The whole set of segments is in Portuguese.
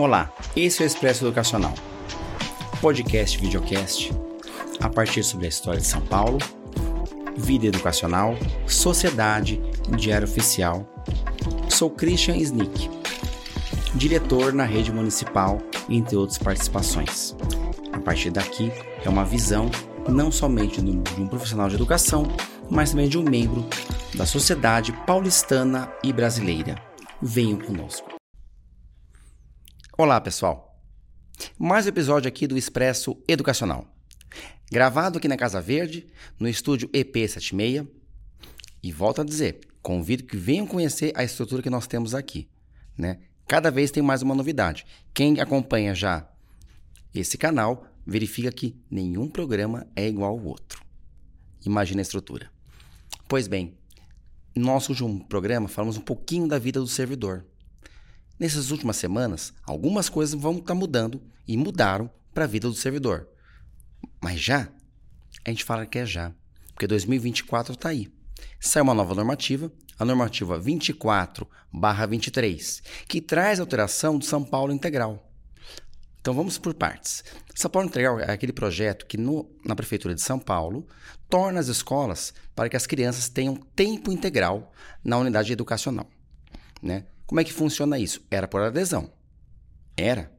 Olá, esse é o Expresso Educacional, podcast videocast a partir sobre a história de São Paulo, vida educacional, sociedade, diário oficial. Sou Christian Snick, diretor na rede municipal, entre outras participações. A partir daqui é uma visão não somente de um profissional de educação, mas também de um membro da sociedade paulistana e brasileira. Venham conosco. Olá, pessoal. Mais um episódio aqui do Expresso Educacional. Gravado aqui na Casa Verde, no estúdio EP76. E volto a dizer, convido que venham conhecer a estrutura que nós temos aqui, né? Cada vez tem mais uma novidade. Quem acompanha já esse canal verifica que nenhum programa é igual ao outro. Imagina a estrutura. Pois bem, no nosso último programa falamos um pouquinho da vida do servidor. Nessas últimas semanas, algumas coisas vão estar tá mudando e mudaram para a vida do servidor. Mas já, a gente fala que é já, porque 2024 está aí. Sai uma nova normativa, a normativa 24/23, que traz alteração do São Paulo Integral. Então vamos por partes. São Paulo Integral é aquele projeto que no, na Prefeitura de São Paulo torna as escolas para que as crianças tenham tempo integral na unidade educacional. Né? Como é que funciona isso? Era por adesão. Era.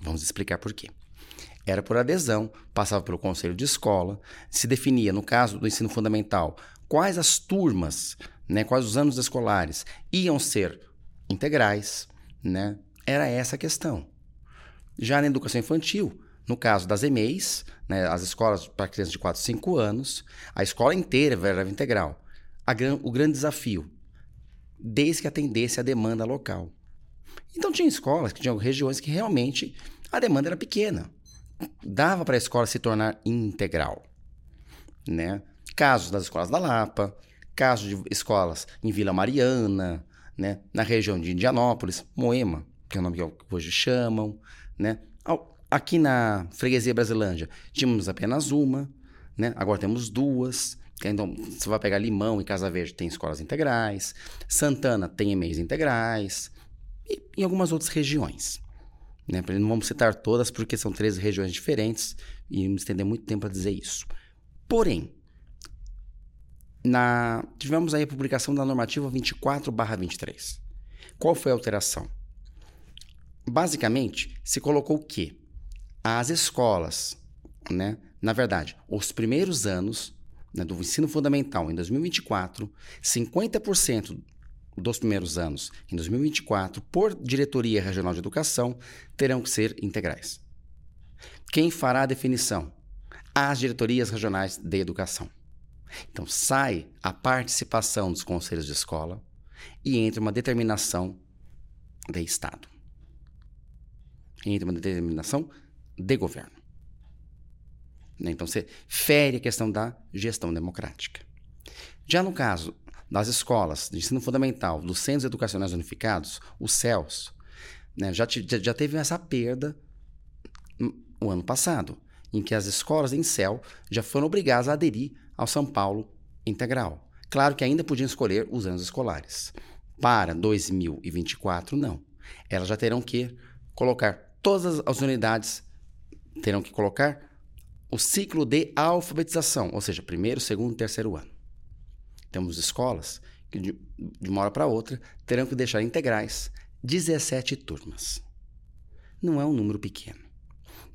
Vamos explicar por quê. Era por adesão, passava pelo conselho de escola, se definia, no caso do ensino fundamental, quais as turmas, né, quais os anos escolares iam ser integrais, né? Era essa a questão. Já na educação infantil, no caso das EMEIs, né, as escolas para crianças de 4 a 5 anos, a escola inteira era integral. A, o grande desafio desde que atendesse a demanda local. Então tinha escolas que tinham regiões que realmente a demanda era pequena. Dava para a escola se tornar integral. Né? Casos das escolas da Lapa, casos de escolas em Vila Mariana, né? na região de Indianópolis, Moema, que é o nome que hoje chamam. Né? Aqui na freguesia Brasilândia tínhamos apenas uma, né? agora temos duas. Então, você vai pegar Limão e Casa Verde tem escolas integrais, Santana tem EMEIs integrais, e em algumas outras regiões. Né? Não vamos citar todas porque são três regiões diferentes e me estender muito tempo para dizer isso. Porém, na, tivemos aí a publicação da normativa 24/23. Qual foi a alteração? Basicamente, se colocou que as escolas, né, na verdade, os primeiros anos né, do ensino fundamental em 2024, 50% dos primeiros anos em 2024, por diretoria regional de educação, terão que ser integrais. Quem fará a definição? As diretorias regionais de educação. Então sai a participação dos conselhos de escola e entra uma determinação de Estado. Entra uma determinação de governo. Né? Então você fere a questão da gestão democrática. Já no caso das escolas de ensino fundamental, dos centros educacionais unificados, os CELS, né, já, já, já teve essa perda o ano passado, em que as escolas em CEL já foram obrigadas a aderir ao São Paulo integral. Claro que ainda podiam escolher os anos escolares. Para 2024, não. Elas já terão que colocar todas as unidades, terão que colocar o ciclo de alfabetização, ou seja, primeiro, segundo terceiro ano. Temos escolas que, de, de uma hora para outra, terão que deixar integrais 17 turmas. Não é um número pequeno.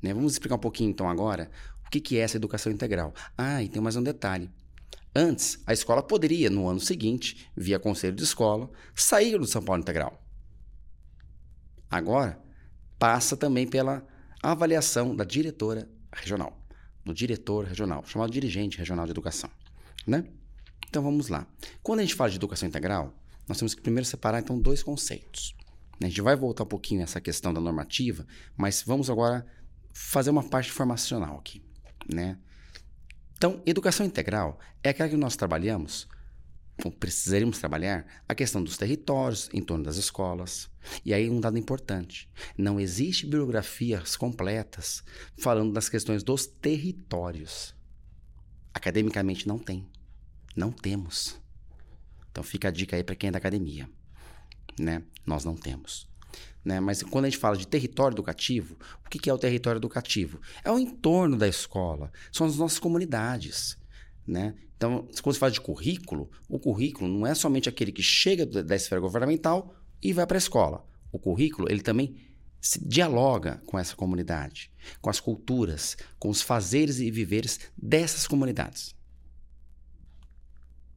Né? Vamos explicar um pouquinho, então, agora, o que, que é essa educação integral. Ah, e tem mais um detalhe. Antes, a escola poderia, no ano seguinte, via conselho de escola, sair do São Paulo Integral. Agora, passa também pela avaliação da diretora regional do diretor regional, chamado dirigente regional de educação, né? Então vamos lá. Quando a gente fala de educação integral, nós temos que primeiro separar então dois conceitos. A gente vai voltar um pouquinho nessa questão da normativa, mas vamos agora fazer uma parte formacional aqui, né? Então, educação integral é aquela que nós trabalhamos precisaríamos trabalhar a questão dos territórios em torno das escolas. E aí um dado importante, não existe biografias completas falando das questões dos territórios. Academicamente não tem. Não temos. Então fica a dica aí para quem é da academia, né? Nós não temos. Né? Mas quando a gente fala de território educativo, o que é o território educativo? É o entorno da escola, são as nossas comunidades. Né? Então, quando se fala de currículo, o currículo não é somente aquele que chega da esfera governamental e vai para a escola. O currículo, ele também se dialoga com essa comunidade, com as culturas, com os fazeres e viveres dessas comunidades.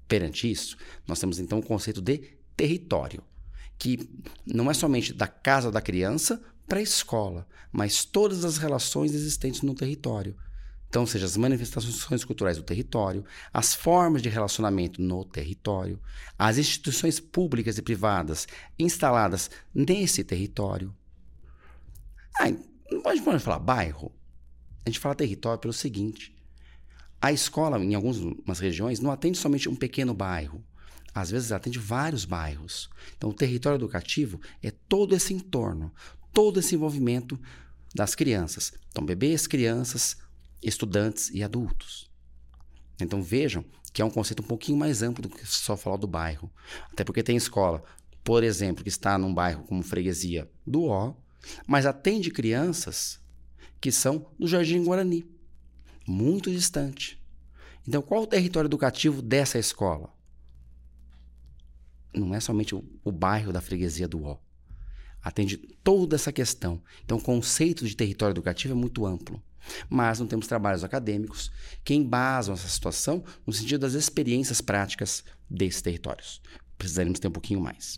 Perante isso, nós temos então o conceito de território, que não é somente da casa da criança para a escola, mas todas as relações existentes no território. Então, seja as manifestações culturais do território, as formas de relacionamento no território, as instituições públicas e privadas instaladas nesse território, ah, não pode, falar bairro. A gente fala território pelo seguinte: a escola, em algumas regiões, não atende somente um pequeno bairro. Às vezes atende vários bairros. Então, o território educativo é todo esse entorno, todo esse envolvimento das crianças. Então, bebês, crianças, estudantes e adultos. Então, vejam que é um conceito um pouquinho mais amplo do que só falar do bairro. Até porque tem escola, por exemplo, que está num bairro como Freguesia do Ó, mas atende crianças que são do Jardim Guarani, muito distante. Então, qual o território educativo dessa escola? Não é somente o, o bairro da freguesia do Ó. Atende toda essa questão. Então, o conceito de território educativo é muito amplo. Mas não temos trabalhos acadêmicos que embasam essa situação no sentido das experiências práticas desses territórios. Precisaríamos ter um pouquinho mais.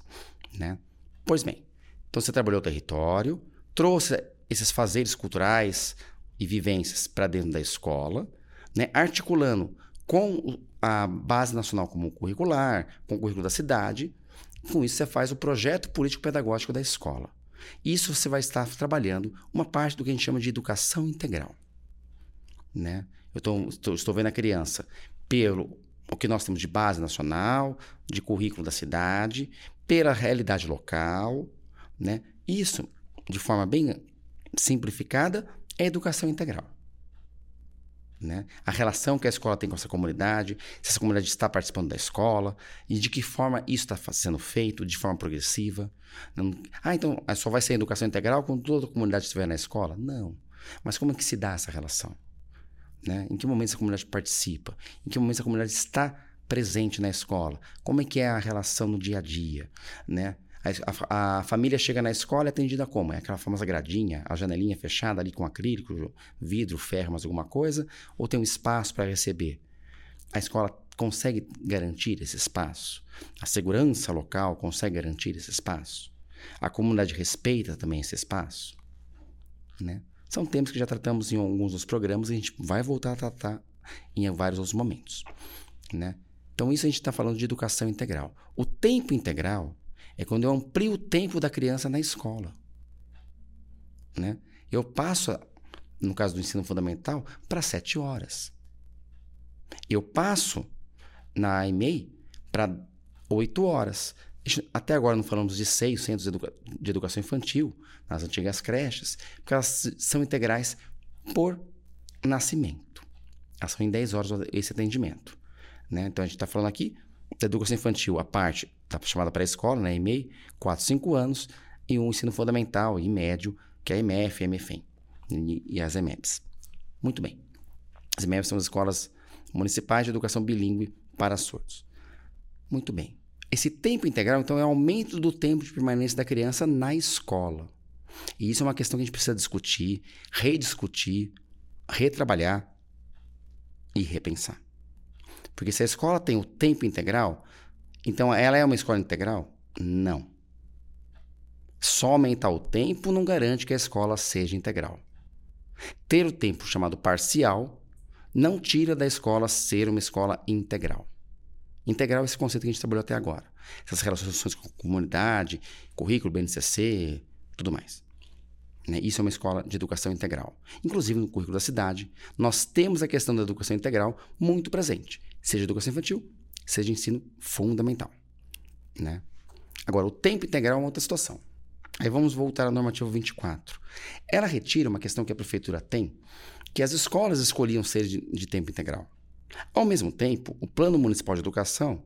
Né? Pois bem, então você trabalhou o território, trouxe esses fazeres culturais e vivências para dentro da escola, né? articulando com a base nacional comum curricular, com o currículo da cidade. Com isso, você faz o projeto político-pedagógico da escola. Isso você vai estar trabalhando uma parte do que a gente chama de educação integral. Né? Eu tô, estou, estou vendo a criança pelo o que nós temos de base nacional, de currículo da cidade, pela realidade local, né? Isso, de forma bem simplificada, é educação integral. Né? A relação que a escola tem com essa comunidade, se essa comunidade está participando da escola e de que forma isso está sendo feito, de forma progressiva. Ah, então só vai ser educação integral quando toda a comunidade estiver na escola? Não. Mas como é que se dá essa relação? Né? Em que momento essa comunidade participa? Em que momento essa comunidade está presente na escola? Como é que é a relação no dia a dia? Né? A, a, família chega na escola e é atendida como? É aquela famosa gradinha, a janelinha fechada ali com acrílico, vidro, ferro, alguma coisa? Ou tem um espaço para receber? A escola consegue garantir esse espaço? A segurança local consegue garantir esse espaço? A comunidade respeita também esse espaço? Né? São temas que já tratamos em alguns dos programas e a gente vai voltar a tratar em vários outros momentos. Né? Então, isso a gente está falando de educação integral. O tempo integral é quando eu amplio o tempo da criança na escola. Né? Eu passo, no caso do ensino fundamental, para sete horas. Eu passo na EMEI para oito horas. Até agora não falamos de seis centros de, educa de educação infantil, nas antigas creches, porque elas são integrais por nascimento. Elas são em 10 horas esse atendimento. Né? Então a gente está falando aqui da educação infantil, a parte tá chamada pré-escola, né, EMEI, 4, 5 anos, e um ensino fundamental e médio, que é a EMF, EMFEM e, e as EMEPs. Muito bem. As EMEPs são as escolas municipais de educação bilíngue para surdos. Muito bem. Esse tempo integral, então, é aumento do tempo de permanência da criança na escola. E isso é uma questão que a gente precisa discutir, rediscutir, retrabalhar e repensar. Porque se a escola tem o tempo integral, então ela é uma escola integral? Não. Só aumentar o tempo não garante que a escola seja integral. Ter o tempo chamado parcial não tira da escola ser uma escola integral. Integral é esse conceito que a gente trabalhou até agora. Essas relações com a comunidade, currículo, BNCC, tudo mais. Né? Isso é uma escola de educação integral. Inclusive, no currículo da cidade, nós temos a questão da educação integral muito presente seja educação infantil, seja ensino fundamental. Né? Agora, o tempo integral é uma outra situação. Aí vamos voltar à normativa 24. Ela retira uma questão que a prefeitura tem, que as escolas escolhiam ser de, de tempo integral. Ao mesmo tempo, o Plano Municipal de Educação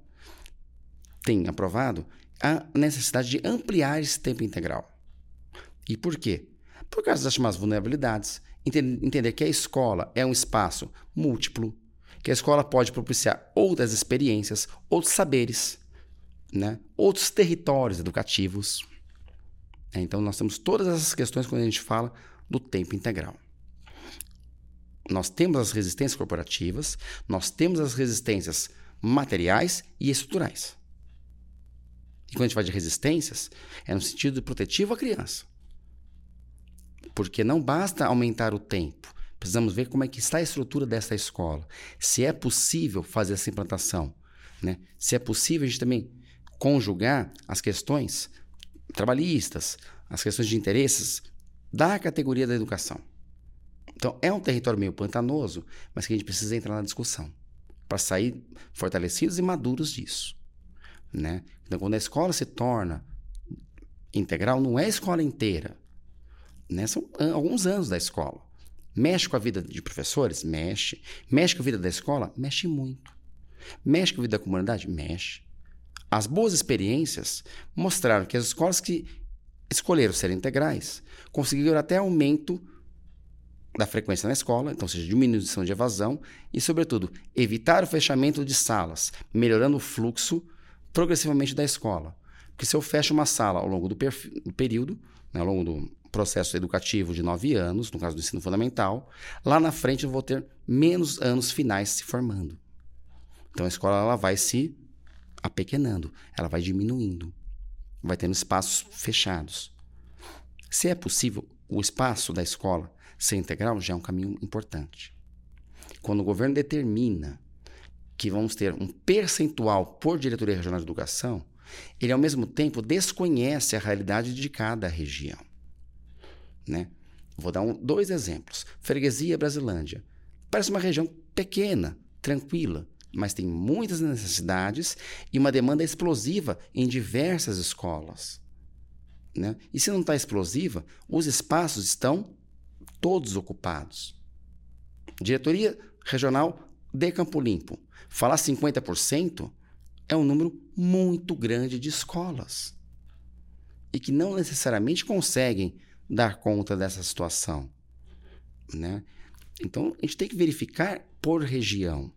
tem aprovado a necessidade de ampliar esse tempo integral. E por quê? Por causa das chamadas vulnerabilidades. Entender que a escola é um espaço múltiplo, que a escola pode propiciar outras experiências, outros saberes, né? outros territórios educativos. É, então, nós temos todas essas questões quando a gente fala do tempo integral. Nós temos as resistências corporativas, nós temos as resistências materiais e estruturais. E quando a gente fala de resistências, é no sentido protetivo à criança. Porque não basta aumentar o tempo, precisamos ver como é que está a estrutura dessa escola. Se é possível fazer essa implantação, né? Se é possível a gente também conjugar as questões trabalhistas, as questões de interesses da categoria da educação. Então, é um território meio pantanoso, mas que a gente precisa entrar na discussão para sair fortalecidos e maduros disso. Né? Então, quando a escola se torna integral, não é a escola inteira. Né? São alguns anos da escola. Mexe com a vida de professores? Mexe. Mexe com a vida da escola? Mexe muito. Mexe com a vida da comunidade? Mexe. As boas experiências mostraram que as escolas que escolheram ser integrais conseguiram até aumento da frequência na escola, então, seja, diminuição de evasão e, sobretudo, evitar o fechamento de salas, melhorando o fluxo progressivamente da escola. Porque se eu fecho uma sala ao longo do, do período, né, ao longo do processo educativo de nove anos, no caso do ensino fundamental, lá na frente eu vou ter menos anos finais se formando. Então a escola ela vai se apequenando, ela vai diminuindo, vai tendo espaços fechados. Se é possível, o espaço da escola ser integral já é um caminho importante. Quando o governo determina que vamos ter um percentual por diretoria regional de educação, ele ao mesmo tempo desconhece a realidade de cada região. Né? Vou dar um, dois exemplos. Freguesia Brasilândia. Parece uma região pequena, tranquila, mas tem muitas necessidades e uma demanda explosiva em diversas escolas. Né? E se não está explosiva, os espaços estão todos ocupados. Diretoria Regional de Campo Limpo. Falar 50% é um número muito grande de escolas e que não necessariamente conseguem dar conta dessa situação. Né? Então, a gente tem que verificar por região.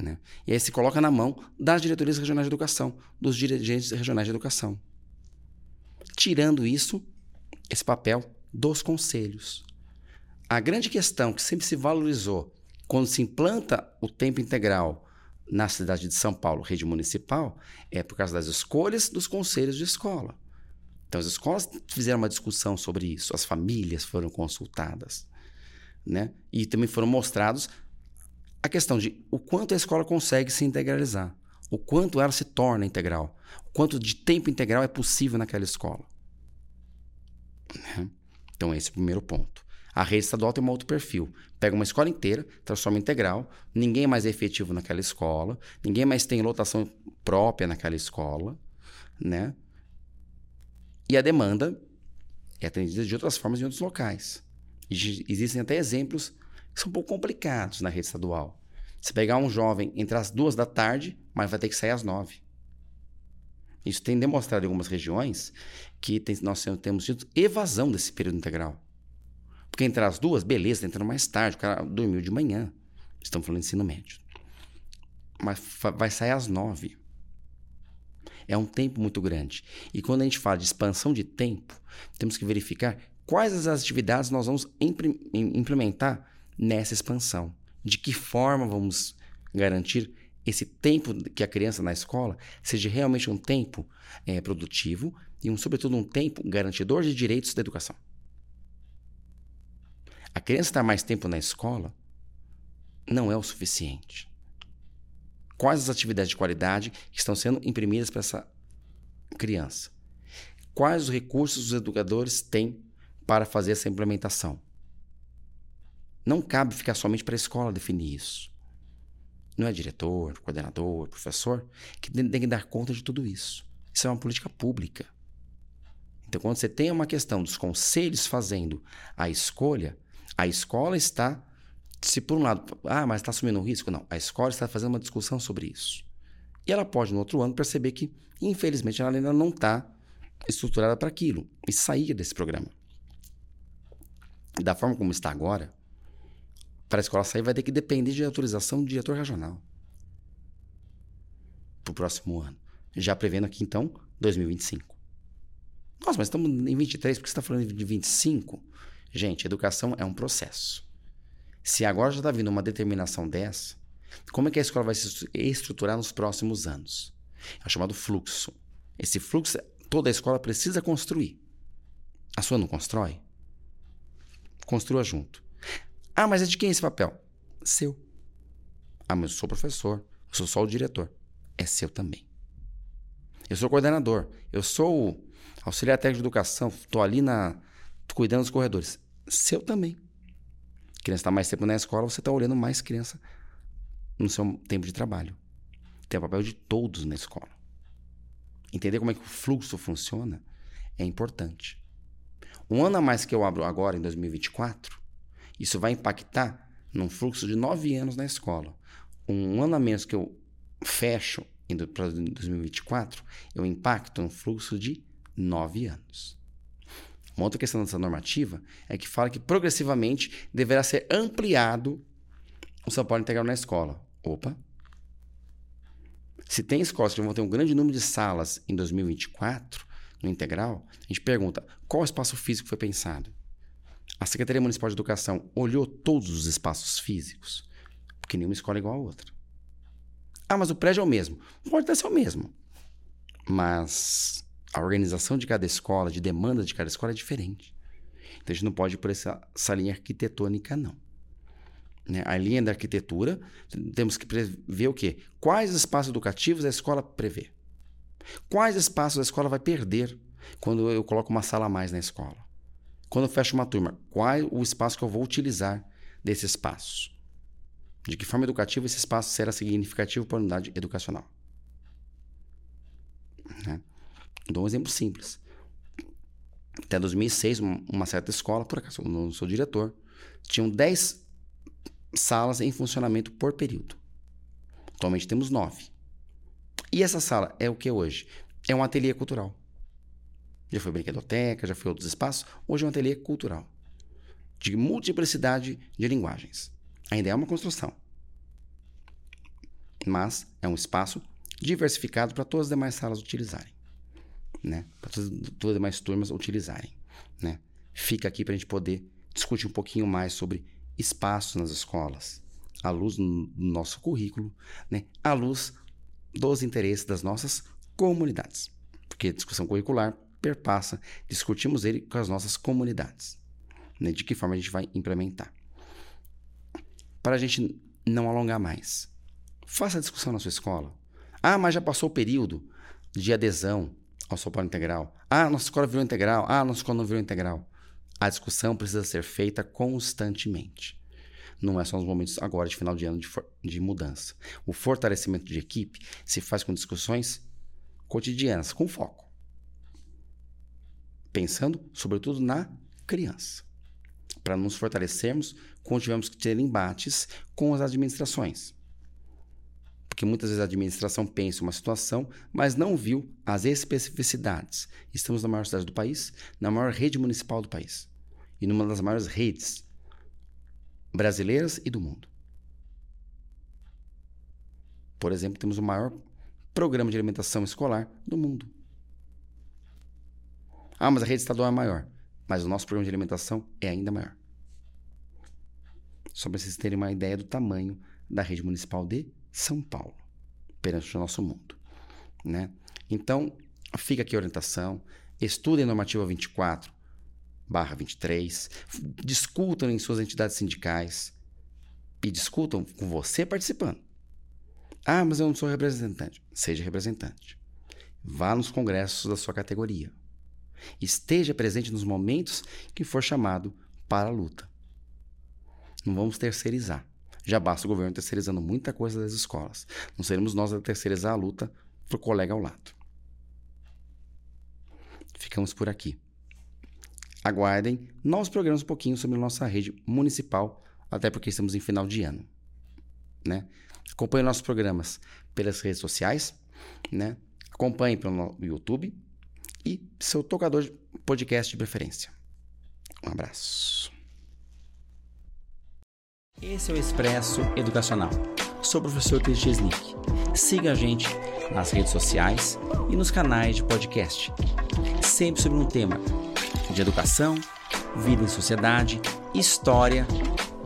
Né? E aí se coloca na mão das diretorias regionais de educação, dos dirigentes regionais de educação. Tirando isso, esse papel dos conselhos. A grande questão que sempre se valorizou quando se implanta o tempo integral na cidade de São Paulo, rede municipal, é por causa das escolhas dos conselhos de escola. Então, as escolas fizeram uma discussão sobre isso, as famílias foram consultadas, né? E também foram mostrados a questão de o quanto a escola consegue se integralizar, o quanto ela se torna integral, o quanto de tempo integral é possível naquela escola. Né? Então, esse é o primeiro ponto. A rede estadual tem um outro perfil. Pega uma escola inteira, transforma em integral, ninguém mais é efetivo naquela escola, ninguém mais tem lotação própria naquela escola, né? E a demanda é atendida de outras formas em outros locais. Existem até exemplos que são um pouco complicados na rede estadual. Se pegar um jovem entre as duas da tarde, mas vai ter que sair às nove. Isso tem demonstrado em algumas regiões que tem, nós temos tido evasão desse período integral. Porque entre as duas, beleza, tá entrando mais tarde, o cara dormiu de manhã. Estamos falando de ensino médio. Mas vai sair às nove. É um tempo muito grande. E quando a gente fala de expansão de tempo, temos que verificar quais as atividades nós vamos implementar nessa expansão. De que forma vamos garantir esse tempo que a criança na escola seja realmente um tempo é, produtivo e, um, sobretudo, um tempo garantidor de direitos da educação. A criança estar mais tempo na escola não é o suficiente quais as atividades de qualidade que estão sendo imprimidas para essa criança. Quais os recursos os educadores têm para fazer essa implementação. Não cabe ficar somente para a escola definir isso. Não é diretor, coordenador, professor que tem que dar conta de tudo isso. Isso é uma política pública. Então, quando você tem uma questão dos conselhos fazendo a escolha, a escola está se por um lado, ah, mas está assumindo um risco, não. A escola está fazendo uma discussão sobre isso. E ela pode, no outro ano, perceber que, infelizmente, ela ainda não está estruturada para aquilo e sair desse programa. Da forma como está agora, para a escola sair vai ter que depender de autorização do diretor regional para o próximo ano. Já prevendo aqui, então, 2025. Nossa, mas estamos em 23, por que você está falando de 25? Gente, educação é um processo. Se agora já está vindo uma determinação dessa, como é que a escola vai se estruturar nos próximos anos? É chamado fluxo. Esse fluxo, toda a escola precisa construir. A sua não constrói? Construa junto. Ah, mas é de quem esse papel? Seu. Ah, mas eu sou professor. Eu sou só o diretor. É seu também. Eu sou coordenador. Eu sou auxiliar técnico de educação. Estou ali na cuidando dos corredores. Seu também. Criança está mais tempo na escola, você está olhando mais criança no seu tempo de trabalho. Tem o papel de todos na escola. Entender como é que o fluxo funciona é importante. Um ano a mais que eu abro agora, em 2024, isso vai impactar num fluxo de nove anos na escola. Um ano a menos que eu fecho para 2024, eu impacto no fluxo de nove anos. Uma outra questão dessa normativa é que fala que progressivamente deverá ser ampliado o Paulo integral na escola. Opa! Se tem escolas que vão ter um grande número de salas em 2024, no integral, a gente pergunta qual espaço físico foi pensado. A Secretaria Municipal de Educação olhou todos os espaços físicos? Porque nenhuma escola é igual a outra. Ah, mas o prédio é o mesmo. Pode até ser o mesmo. Mas a organização de cada escola, de demanda de cada escola é diferente. Então a gente não pode ir por essa, essa linha arquitetônica, não. Né? A linha da arquitetura, temos que prever o quê? Quais espaços educativos a escola prevê? Quais espaços a escola vai perder quando eu coloco uma sala a mais na escola? Quando eu fecho uma turma, qual é o espaço que eu vou utilizar desse espaço? De que forma educativa esse espaço será significativo para a unidade educacional? Né? Dou um exemplo simples. Até 2006, uma certa escola, por acaso eu não sou diretor, tinham 10 salas em funcionamento por período. Atualmente temos 9. E essa sala é o que hoje? É um ateliê cultural. Já foi brinquedoteca, já foi outros espaços. Hoje é um ateliê cultural. De multiplicidade de linguagens. Ainda é uma construção. Mas é um espaço diversificado para todas as demais salas utilizarem. Né? Para todas, todas as demais turmas utilizarem. Né? Fica aqui para a gente poder discutir um pouquinho mais sobre espaços nas escolas, à luz do nosso currículo, né? à luz dos interesses das nossas comunidades. Porque a discussão curricular perpassa, discutimos ele com as nossas comunidades. Né? De que forma a gente vai implementar. Para a gente não alongar mais, faça a discussão na sua escola. Ah, mas já passou o período de adesão ao soporte integral. Ah, nossa escola virou integral. Ah, nossa escola não virou integral. A discussão precisa ser feita constantemente. Não é só nos momentos agora de final de ano de, de mudança. O fortalecimento de equipe se faz com discussões cotidianas, com foco. Pensando, sobretudo, na criança. Para nos fortalecermos quando tivermos que ter embates com as administrações. Porque muitas vezes a administração pensa uma situação, mas não viu as especificidades. Estamos na maior cidade do país, na maior rede municipal do país e numa das maiores redes brasileiras e do mundo. Por exemplo, temos o maior programa de alimentação escolar do mundo. Ah, mas a rede estadual é maior. Mas o nosso programa de alimentação é ainda maior. Só para vocês terem uma ideia do tamanho da rede municipal de São Paulo, perante o nosso mundo. Né? Então, fica aqui a orientação. Estudem normativa 24, barra 23, discutam em suas entidades sindicais e discutam com você participando. Ah, mas eu não sou representante. Seja representante. Vá nos congressos da sua categoria. Esteja presente nos momentos que for chamado para a luta. Não vamos terceirizar. Já basta o governo terceirizando muita coisa das escolas. Não seremos nós a terceirizar a luta para o colega ao lado. Ficamos por aqui. Aguardem novos programas um pouquinho sobre nossa rede municipal, até porque estamos em final de ano. Né? Acompanhe nossos programas pelas redes sociais, né? acompanhe pelo YouTube e seu tocador de podcast de preferência. Um abraço. Esse é o Expresso Educacional. Sou o professor Cris Nick. Siga a gente nas redes sociais e nos canais de podcast. Sempre sobre um tema de educação, vida em sociedade, história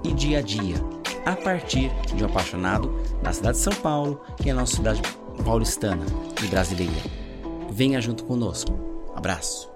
e dia a dia, a partir de um apaixonado da cidade de São Paulo e a nossa cidade paulistana e brasileira. Venha junto conosco. Abraço.